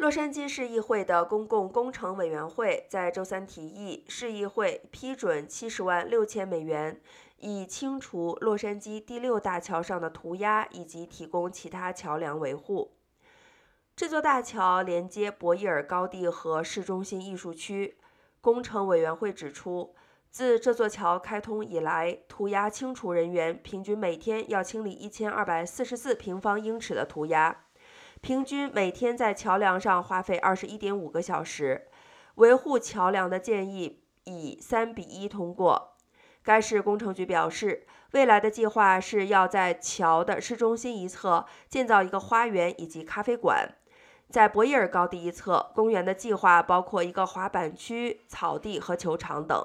洛杉矶市议会的公共工程委员会在周三提议，市议会批准七十万六千美元，以清除洛杉矶第六大桥上的涂鸦，以及提供其他桥梁维护。这座大桥连接博伊尔高地和市中心艺术区。工程委员会指出，自这座桥开通以来，涂鸦清除人员平均每天要清理一千二百四十四平方英尺的涂鸦。平均每天在桥梁上花费二十一点五个小时。维护桥梁的建议以三比一通过。该市工程局表示，未来的计划是要在桥的市中心一侧建造一个花园以及咖啡馆。在博伊尔高地一侧，公园的计划包括一个滑板区、草地和球场等。